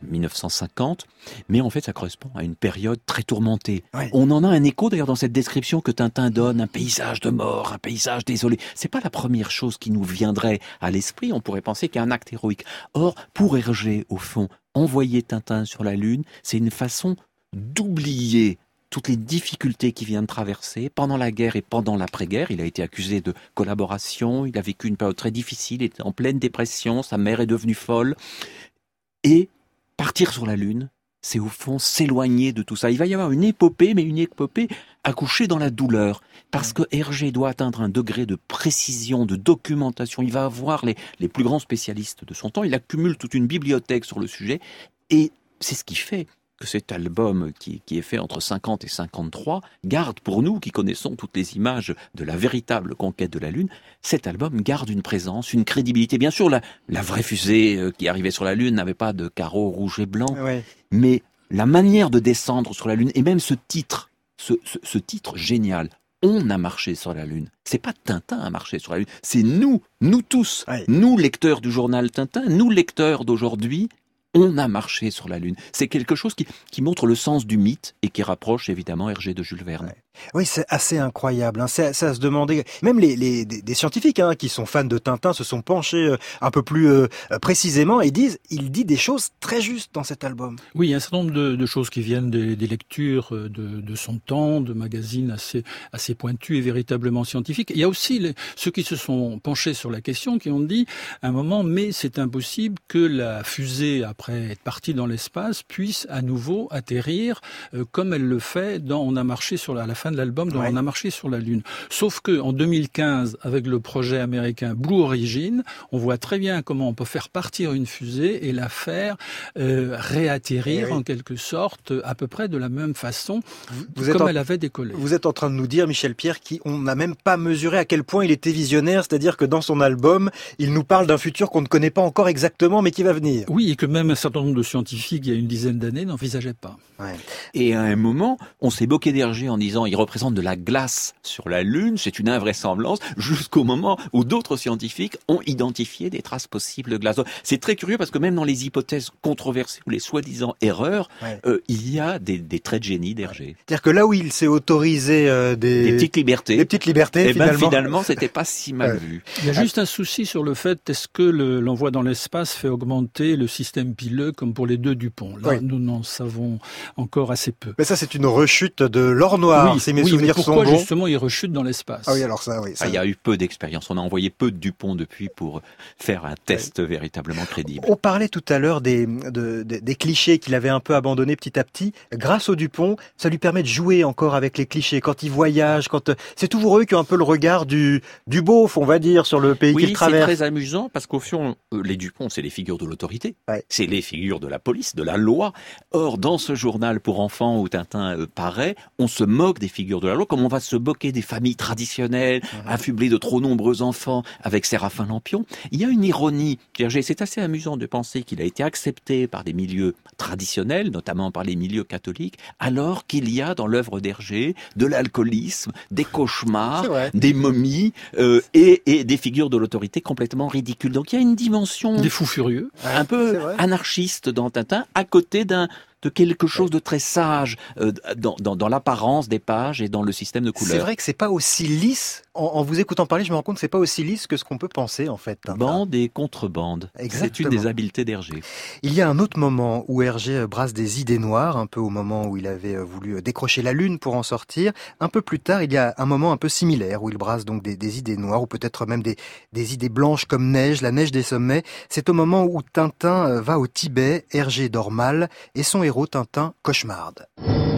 Speaker 8: 1950, mais en fait ça correspond à une période très tourmentée. On en a un écho d'ailleurs dans cette description que Tintin donne, un paysage de mort, un paysage désolé. C'est pas la première chose qui nous viendrait à l'esprit, on pourrait penser qu'il y a un acte héroïque. Or, pour Hergé, au fond, envoyer Tintin sur la Lune, c'est une façon d'oublier toutes les difficultés qu'il vient de traverser pendant la guerre et pendant l'après-guerre. Il a été accusé de collaboration, il a vécu une période très difficile, il était en pleine dépression, sa mère est devenue folle. Et partir sur la Lune, c'est au fond s'éloigner de tout ça. Il va y avoir une épopée, mais une épopée accouchée dans la douleur. Parce que Hergé doit atteindre un degré de précision, de documentation. Il va avoir les, les plus grands spécialistes de son temps. Il accumule toute une bibliothèque sur le sujet. Et c'est ce qui fait que cet album, qui, qui, est fait entre 50 et 53, garde pour nous, qui connaissons toutes les images de la véritable conquête de la Lune, cet album garde une présence, une crédibilité. Bien sûr, la, la vraie fusée euh, qui arrivait sur la Lune n'avait pas de carreaux rouges et blancs,
Speaker 6: ouais.
Speaker 8: mais la manière de descendre sur la Lune, et même ce titre, ce, ce, ce titre génial, on a marché sur la Lune. C'est pas Tintin à marcher sur la Lune, c'est nous, nous tous,
Speaker 6: ouais.
Speaker 8: nous lecteurs du journal Tintin, nous lecteurs d'aujourd'hui, On a marché sur la Lune. C'est quelque chose qui, qui montre le sens du mythe et qui rapproche évidemment Hergé de Jules Verne.
Speaker 6: Oui, c'est assez incroyable. Hein. C'est à se demander. Même les, les des, scientifiques hein, qui sont fans de Tintin se sont penchés euh, un peu plus euh, précisément et disent, il dit des choses très justes dans cet album.
Speaker 9: Oui, il y a un certain nombre de, de choses qui viennent des, des lectures euh, de, de, son temps, de magazines assez assez pointus et véritablement scientifiques. Il y a aussi les, ceux qui se sont penchés sur la question, qui ont dit à un moment, mais c'est impossible que la fusée, après être partie dans l'espace, puisse à nouveau atterrir euh, comme elle le fait dans On a marché sur la, à la fin de l'album, dans On a marché sur la Lune. Sauf que en 2015, avec le projet américain Blue Origin, on voit très bien comment on peut faire partir une fusée et la faire euh, réatterrir eh en quelque sorte à peu près de la même façon vous comme elle avait décollé.
Speaker 6: Vous êtes en train de nous dire, Michel Pierre, qu'on n'a même pas mesuré à quel point il était visionnaire, c'est-à-dire que dans son album, il nous parle d'un futur qu'on ne connaît pas encore exactement, mais qui va venir.
Speaker 9: Oui, et que même un certain nombre de scientifiques, il y a une dizaine d'années, n'envisageaient pas.
Speaker 8: Ouais. Et à un moment, on s'est moqué d'Hergé en disant il représente de la glace sur la Lune, c'est une invraisemblance, jusqu'au moment où d'autres scientifiques ont identifié des traces possibles de glace. C'est très curieux parce que même dans les hypothèses controversées ou les soi-disant erreurs, ouais. euh, il y a des, des, traits de génie d'Hergé. Ouais.
Speaker 6: C'est-à-dire que là où il s'est autorisé euh, des...
Speaker 8: des... petites libertés,
Speaker 6: des petites libertés,
Speaker 8: et
Speaker 6: finalement,
Speaker 8: ben, finalement, c'était pas si mal vu.
Speaker 9: Il y a juste un souci sur le fait est-ce que l'envoi le, dans l'espace fait augmenter le système pileux comme pour les deux Dupont. Là, oui. nous n'en savons encore assez peu.
Speaker 6: Mais ça, c'est une rechute de l'or noir.
Speaker 9: Oui,
Speaker 6: si mes
Speaker 9: oui,
Speaker 6: souvenirs
Speaker 9: mais pourquoi
Speaker 6: sont bons.
Speaker 9: justement il rechute dans l'espace
Speaker 6: Ah oui, alors ça, oui. Ça...
Speaker 8: Ah, il y a eu peu d'expérience. On a envoyé peu de Dupont depuis pour faire un test oui. véritablement crédible.
Speaker 6: On parlait tout à l'heure des, de, des, des clichés qu'il avait un peu abandonnés petit à petit. Grâce au Dupont, ça lui permet de jouer encore avec les clichés. Quand il voyage, quand c'est toujours eux qui ont un peu le regard du du beauf, on va dire, sur le pays
Speaker 8: oui,
Speaker 6: qu'il traverse.
Speaker 8: c'est très amusant parce qu'au fond, les Dupont, c'est les figures de l'autorité, ouais. c'est les figures de la police, de la loi. Or, dans ce journal pour enfants où Tintin euh, paraît, on se moque des figures de la loi, comme on va se moquer des familles traditionnelles, mmh. affublées de trop nombreux enfants avec Séraphin Lampion. Il y a une ironie. C'est assez amusant de penser qu'il a été accepté par des milieux traditionnels, notamment par les milieux catholiques, alors qu'il y a dans l'œuvre d'Hergé de l'alcoolisme, des cauchemars, des momies euh, et, et, des figures de l'autorité complètement ridicules. Donc il y a une dimension
Speaker 9: des fous furieux,
Speaker 8: un peu anarchiste dans Tintin, à côté d'un de quelque chose de très sage euh, dans, dans, dans l'apparence des pages et dans le système de couleurs.
Speaker 6: C'est vrai que c'est pas aussi lisse. En, en, vous écoutant parler, je me rends compte que c'est pas aussi lisse que ce qu'on peut penser en fait.
Speaker 8: Bande et contrebande. C'est une des habiletés d'Hergé.
Speaker 6: Il y a un autre moment où Hergé brasse des idées noires, un peu au moment où il avait voulu décrocher la lune pour en sortir. Un peu plus tard, il y a un moment un peu similaire où il brasse donc des, des idées noires ou peut-être même des, des idées blanches comme neige, la neige des sommets. C'est au moment où Tintin va au Tibet, Hergé dort mal et son Tintin cauchemarde.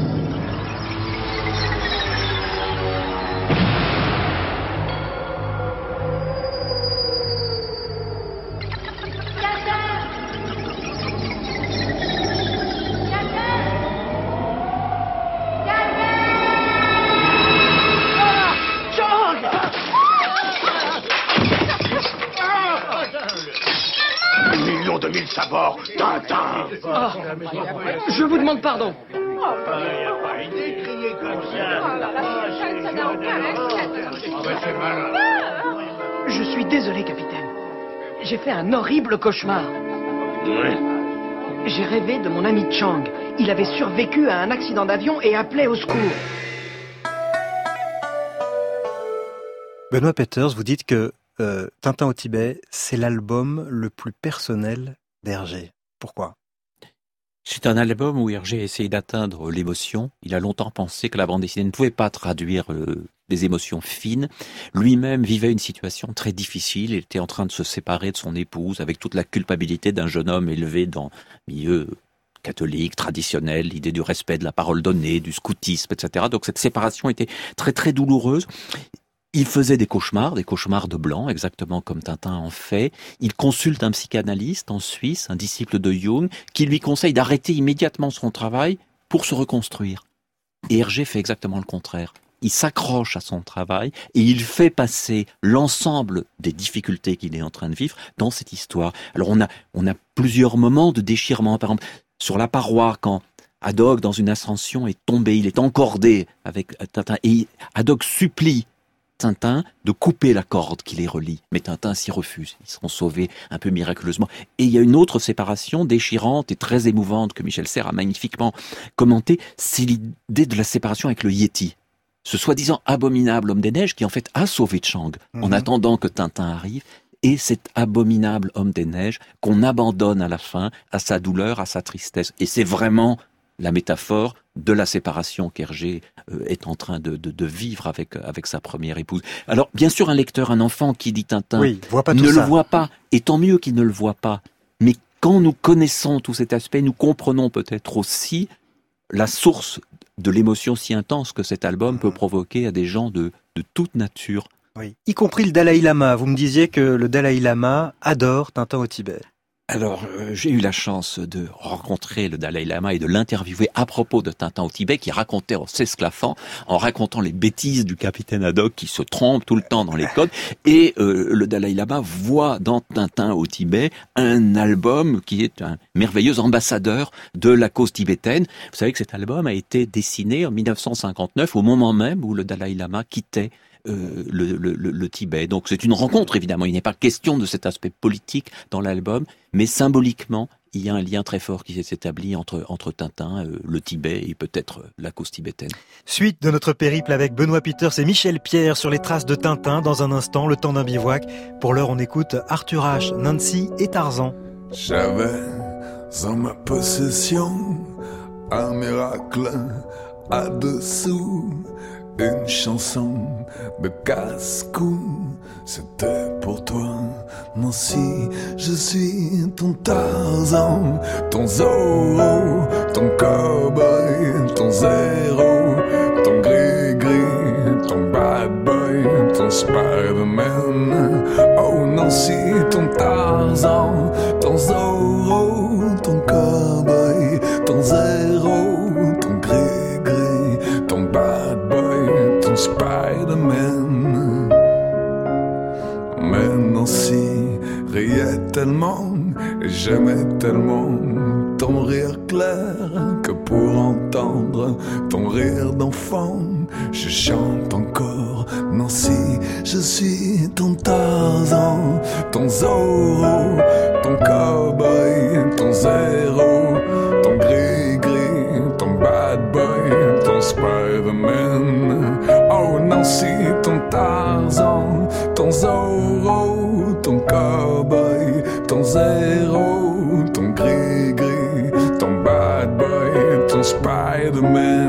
Speaker 13: De mille sabords, Tintin
Speaker 16: oh, Je vous demande pardon. Je suis désolé, capitaine. J'ai fait un horrible cauchemar.
Speaker 13: Oui.
Speaker 16: J'ai rêvé de mon ami Chang. Il avait survécu à un accident d'avion et appelait au secours.
Speaker 6: Benoît Peters, vous dites que euh, Tintin au Tibet, c'est l'album le plus personnel d'Hergé. Pourquoi?
Speaker 8: C'est un album où Hergé a essayé d'atteindre l'émotion. Il a longtemps pensé que la bande dessinée ne pouvait pas traduire euh, des émotions fines. Lui-même vivait une situation très difficile. Il était en train de se séparer de son épouse avec toute la culpabilité d'un jeune homme élevé dans milieu catholique, traditionnel, l'idée du respect de la parole donnée, du scoutisme, etc. Donc cette séparation était très très douloureuse. Il faisait des cauchemars, des cauchemars de blanc, exactement comme Tintin en fait. Il consulte un psychanalyste en Suisse, un disciple de Jung, qui lui conseille d'arrêter immédiatement son travail pour se reconstruire. Et Hergé fait exactement le contraire. Il s'accroche à son travail et il fait passer l'ensemble des difficultés qu'il est en train de vivre dans cette histoire. Alors on a, on a plusieurs moments de déchirement. Par exemple, sur la paroi, quand Haddock, dans une ascension, est tombé, il est encordé avec Tintin et Haddock supplie Tintin de couper la corde qui les relie. Mais Tintin s'y refuse. Ils seront sauvés un peu miraculeusement. Et il y a une autre séparation déchirante et très émouvante que Michel Serres a magnifiquement commentée. C'est l'idée de la séparation avec le Yeti. Ce soi-disant abominable homme des neiges qui en fait a sauvé Chang en
Speaker 6: Mhm.
Speaker 8: attendant que Tintin arrive. Et cet abominable homme des neiges qu'on abandonne à la fin à sa douleur, à sa tristesse. Et c'est vraiment la métaphore de la séparation qu'Hergé euh, est en train de, de- de vivre avec, avec sa première épouse. Alors, bien sûr, un lecteur, un enfant qui lit Tintin
Speaker 6: Oui, voit pas tout
Speaker 8: ne le
Speaker 6: ça.
Speaker 8: voit pas, et tant mieux qu'il ne le voit pas. Mais quand nous connaissons tout cet aspect, nous comprenons peut-être aussi la source de l'émotion si intense que cet album peut provoquer à des gens de, de toute nature.
Speaker 6: Oui. Y compris le Dalai Lama. Vous me disiez que le Dalai Lama adore Tintin au Tibet.
Speaker 8: Alors, euh, j'ai eu la chance de rencontrer le Dalai Lama et de l'interviewer à propos de Tintin au Tibet, qui racontait en s'esclaffant, en racontant les bêtises du capitaine Haddock qui se trompe tout le temps dans les codes. Et euh, le Dalai Lama voit dans Tintin au Tibet un album qui est un merveilleux ambassadeur de la cause tibétaine. Vous savez que cet album a été dessiné en 1959, au moment même où le Dalai Lama quittait euh, le, le- le- le Tibet. Donc c'est une rencontre, évidemment. Il n'est pas question de cet aspect politique dans l'album, mais symboliquement, il y a un lien très fort qui s'est établi entre, entre Tintin, euh, le Tibet et peut-être euh, la cause tibétaine.
Speaker 6: Suite de notre périple avec Benoît Peters et Michel Pierre sur les traces de Tintin dans un instant, le temps d'un bivouac. Pour l'heure, on écoute Arthur H, Nancy et Tarzan.
Speaker 17: J'avais en ma possession un miracle à dessous, une chanson de casse-cou. C'était pour toi, Nancy. Je suis ton Tarzan, ton Zorro, ton cowboy, ton zéro, ton gris-gris, ton bad boy, ton Spider-Man. Oh Nancy, ton Tarzan, ton Zorro, tellement, j'aimais tellement ton rire clair que pour entendre ton rire d'enfant, je chante encore Nancy, je suis ton Tarzan, ton Zorro, ton cowboy, ton zéro, ton gris-gris, ton bad boy, ton Spider-Man. Oh Nancy, ton Tarzan, ton Zorro, Spider-Man.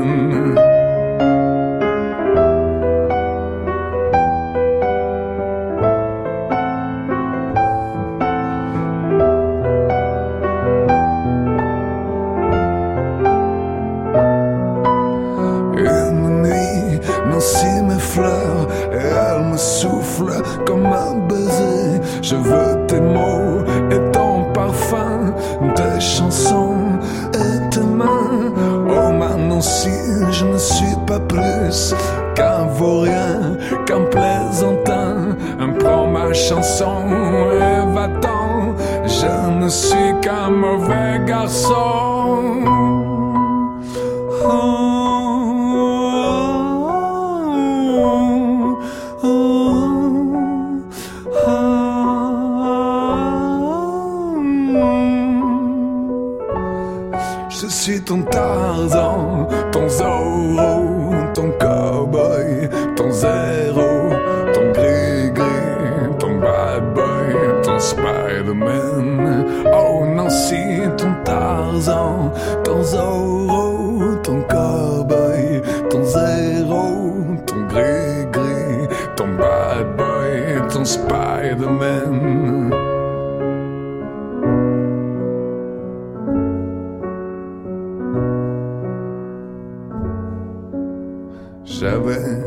Speaker 17: J'avais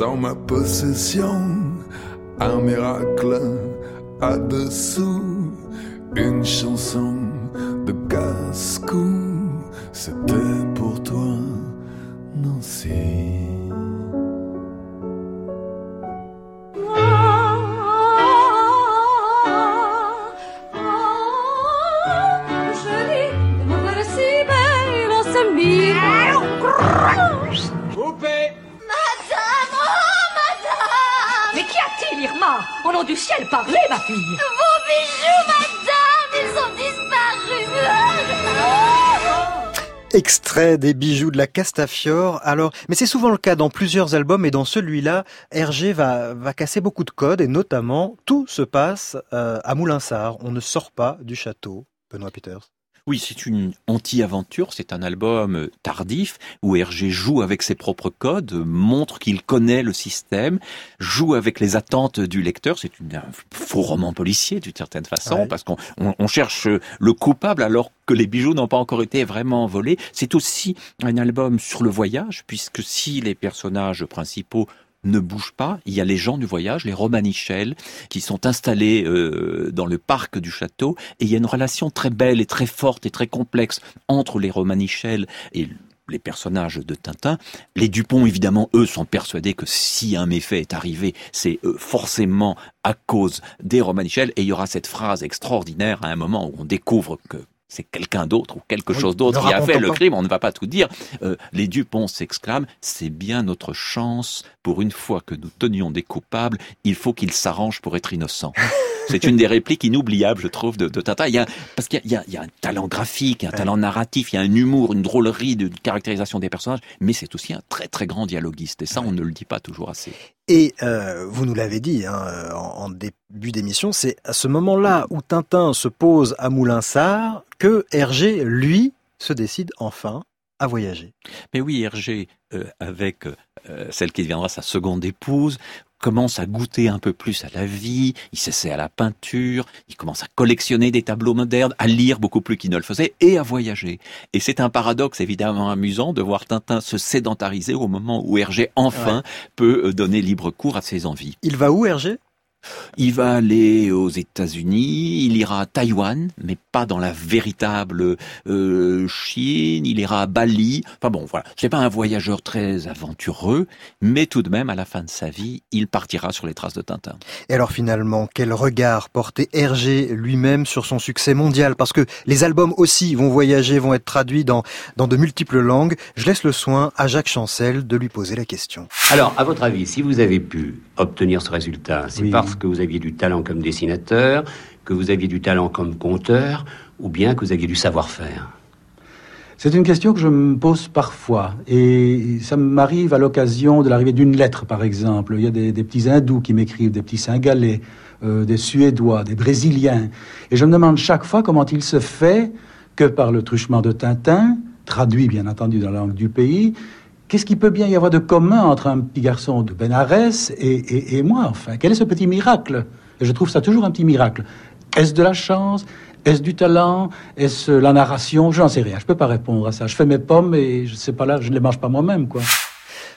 Speaker 17: en ma possession un miracle à dessous, une chanson de casse-cou. C'était pour toi, Nancy.
Speaker 18: Au nom du ciel, parlez, ma fille
Speaker 19: Vos bijoux, madame, ils ont disparu
Speaker 6: Extrait des bijoux de la Castafiore. Alors, mais c'est souvent le cas dans plusieurs albums et dans celui-là, Hergé va, va casser beaucoup de codes et notamment tout se passe euh, à Moulinsart. On ne sort pas du château. Benoît Peters.
Speaker 8: Oui, c'est une anti-aventure, c'est un album euh, tardif où Hergé joue avec ses propres codes, montre qu'il connaît le système, joue avec les attentes du lecteur. C'est un faux roman policier d'une certaine façon, ouais. parce qu'on on, on cherche le coupable alors que les bijoux n'ont pas encore été vraiment volés. C'est aussi un album sur le voyage, puisque si les personnages principaux ne bouge pas. Il y a les gens du voyage, les Romanichels, qui sont installés euh, dans le parc du château, et il y a une relation très belle et très forte et très complexe entre les Romanichels et les personnages de Tintin. Les Dupont, évidemment, eux, sont persuadés que si un méfait est arrivé, c'est euh, forcément à cause des Romanichels, et il y aura cette phrase extraordinaire à un moment où on découvre que c'est quelqu'un d'autre ou quelque oui, chose d'autre qui a fait le crime, on ne va pas tout dire. Euh, les Dupont s'exclament, c'est bien notre chance, pour une fois que nous tenions des coupables, il faut qu'ils s'arrangent pour être innocents. C'est une des répliques inoubliables, je trouve, de, de Tintin. Il y a, parce qu'il y, a, un talent graphique, un talent narratif, il y a un humour, une drôlerie de caractérisation des personnages, mais c'est aussi un très très grand dialoguiste. Et ça, on ne le dit pas toujours assez.
Speaker 6: Et euh, vous nous l'avez dit hein, en, en début d'émission, c'est à ce moment-là où Tintin se pose à Moulinsart que Hergé, lui, se décide enfin à voyager.
Speaker 8: Mais oui, Hergé, euh, avec euh, celle qui deviendra sa seconde épouse, commence à goûter un peu plus à la vie, il s'essaie à la peinture, il commence à collectionner des tableaux modernes, à lire beaucoup plus qu'il ne le faisait et à voyager. Et c'est un paradoxe évidemment amusant de voir Tintin se sédentariser au moment où Hergé enfin ouais. peut euh, donner libre cours à ses envies.
Speaker 6: Il va où Hergé?
Speaker 8: Il va aller aux États-Unis, il ira à Taïwan, mais pas dans la véritable euh, Chine. Il ira à Bali. Enfin bon, voilà. C'est pas un voyageur très aventureux, mais tout de même, à la fin de sa vie, il partira sur les traces de Tintin.
Speaker 6: Et alors finalement, quel regard portait Hergé lui-même sur son succès mondial? Parce que les albums aussi vont voyager, vont être traduits dans dans de multiples langues. Je laisse le soin à Jacques Chancel de lui poser la question.
Speaker 10: Alors, à votre avis, si vous avez pu obtenir ce résultat, c'est oui. parce que vous aviez du talent comme dessinateur, que vous aviez du talent comme conteur, ou bien que vous aviez du savoir-faire
Speaker 11: C'est une question que je me pose parfois, et ça m'arrive à l'occasion de l'arrivée d'une lettre, par exemple. Il y a des, petits hindous qui m'écrivent, des petits singalais, euh, des suédois, des brésiliens, et je me demande chaque fois comment il se fait que par le truchement de Tintin, traduit bien entendu dans la langue du pays, Qu'est-ce qu'il peut bien y avoir de commun entre un petit garçon de Benares et, et, et moi, enfin? Quel est ce petit miracle? Et Je trouve ça toujours un petit miracle. Est-ce de la chance? Est-ce du talent? Est-ce la narration? Je n'en sais rien. Je ne peux pas répondre à ça. Je fais mes pommes et je sais pas là, je ne les mange pas moi-même, quoi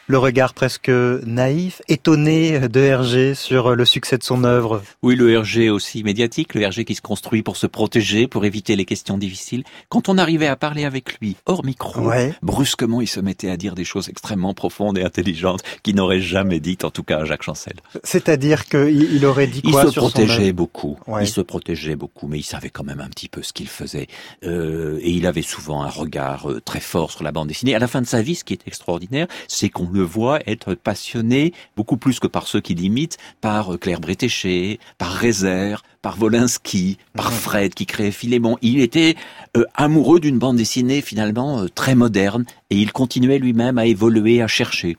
Speaker 6: le regard presque naïf, étonné de Hergé sur le succès de son œuvre.
Speaker 8: Oui, le Hergé aussi médiatique, le Hergé qui se construit pour se protéger, pour éviter les questions difficiles. Quand on arrivait à parler avec lui hors micro, ouais. brusquement il se mettait à dire des choses extrêmement profondes et intelligentes qu'il n'aurait jamais dites, en tout cas à Jacques Chancel.
Speaker 6: C'est-à-dire qu'il aurait dit quoi
Speaker 8: Il se
Speaker 6: sur
Speaker 8: protégeait
Speaker 6: son
Speaker 8: beaucoup. Ouais. Il se protégeait beaucoup, mais il savait quand même un petit peu ce qu'il faisait. Euh, et il avait souvent un regard euh, très fort sur la bande dessinée. À la fin de sa vie, ce qui est extraordinaire, c'est qu'on le voit être passionné, beaucoup plus que par ceux qui l'imitent, par Claire Bretéché, par Rézère, par Volinsky, par Fred qui créait Philémon. Il était euh, amoureux d'une bande dessinée finalement euh, très moderne et il continuait lui-même à évoluer, à chercher.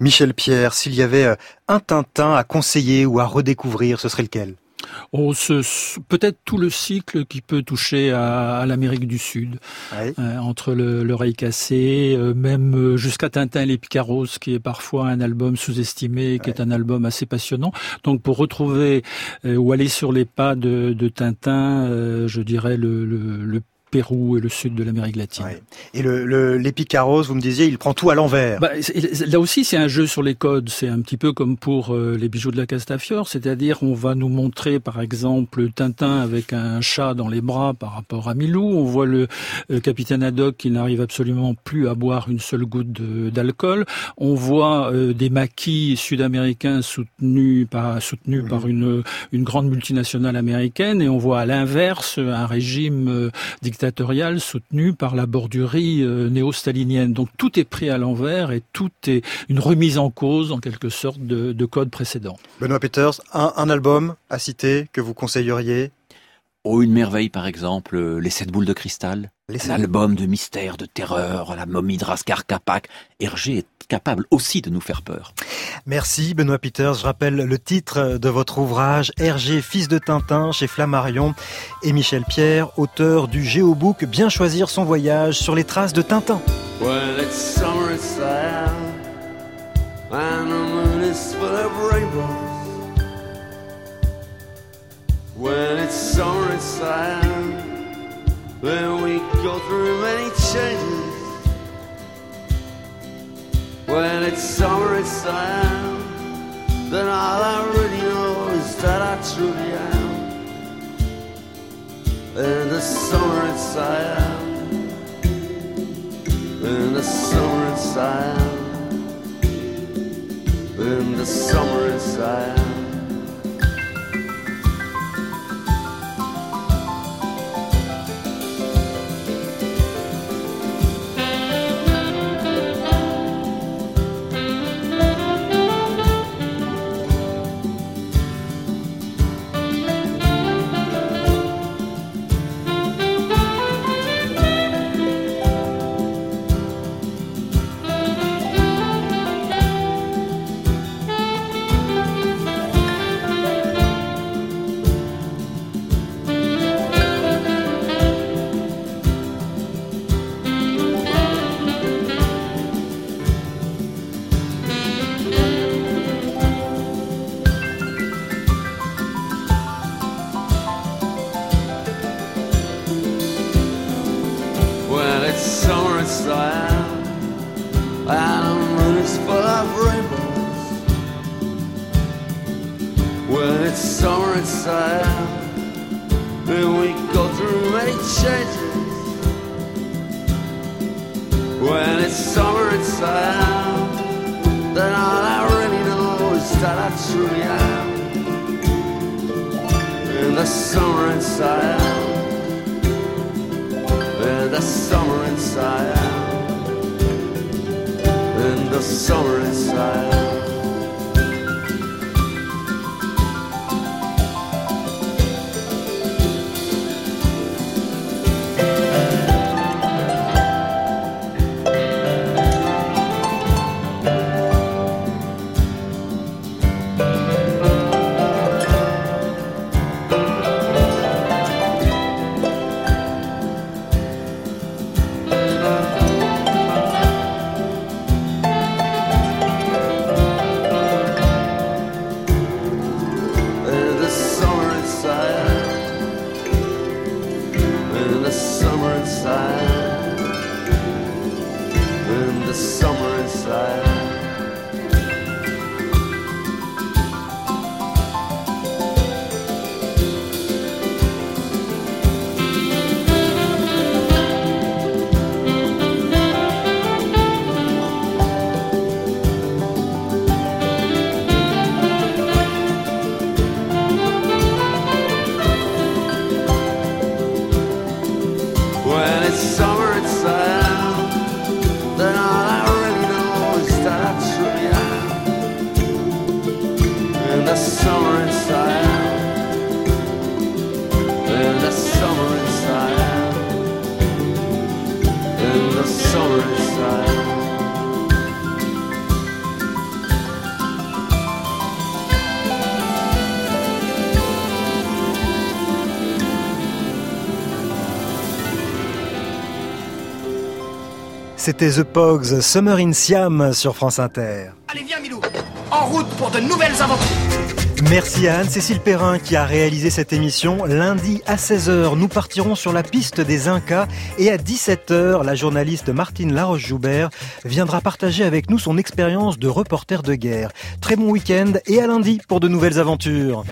Speaker 6: Michel Pierre, s'il y avait euh, un Tintin à conseiller ou à redécouvrir, ce serait lequel?
Speaker 9: Oh, peut-être tout le cycle qui peut toucher à, à l'Amérique du Sud, oui. euh, entre l'oreille cassée, euh, même euh, jusqu'à Tintin et les Picaros, qui est parfois un album sous-estimé, qui est un album assez passionnant. Donc pour retrouver euh, ou aller sur les pas de, de Tintin, euh, je dirais le, le, le Pérou et le sud de l'Amérique latine. Ouais.
Speaker 6: Et le, l'Epicaros, vous me disiez, il prend tout à l'envers.
Speaker 9: Bah, là aussi, c'est un jeu sur les codes. C'est un petit peu comme pour euh, les bijoux de la Castafiore, c'est-à-dire on va nous montrer, par exemple, Tintin avec un chat dans les bras par rapport à Milou. On voit le euh, capitaine Haddock qui n'arrive absolument plus à boire une seule goutte d'alcool. On voit euh, des maquis sud-américains soutenus par soutenus mmh. par une une grande multinationale américaine, et on voit à l'inverse un régime dictatoriale soutenue par la bordurie euh, néo-stalinienne. Donc tout est pris à l'envers et tout est une remise en cause, en quelque sorte, de, de codes précédents.
Speaker 6: Benoît Peters, un, un album à citer que vous conseilleriez?
Speaker 8: Oh, une merveille, par exemple, euh, Les Sept Boules de Cristal. L'album de mystère, de terreur, la momie de Raskar Kapak. Hergé est capable aussi de nous faire peur.
Speaker 6: Merci Benoît Peters. Je rappelle le titre de votre ouvrage, Hergé, fils de Tintin, chez Flammarion. Et Michel Pierre, auteur du Géobook, Bien choisir son voyage sur les traces de Tintin.
Speaker 20: Well, it's summer inside, and the moon is full of rainbows. When it's summer inside, then we go through many changes. When it's summer it's inside, then all I really know is that I truly am. In the summer it's inside, in the summer it's inside, in the summer inside. Well,
Speaker 6: C'était The Pogs, Summer in Siam sur France Inter.
Speaker 7: Allez, viens, Milou. En route pour de nouvelles aventures.
Speaker 6: Merci à Anne-Cécile Perrin qui a réalisé cette émission. Lundi à 16h, nous partirons sur la piste des Incas et à 17h, la journaliste Martine Laroche-Joubert viendra partager avec nous son expérience de reporter de guerre. Très bon week-end et à lundi pour de nouvelles aventures.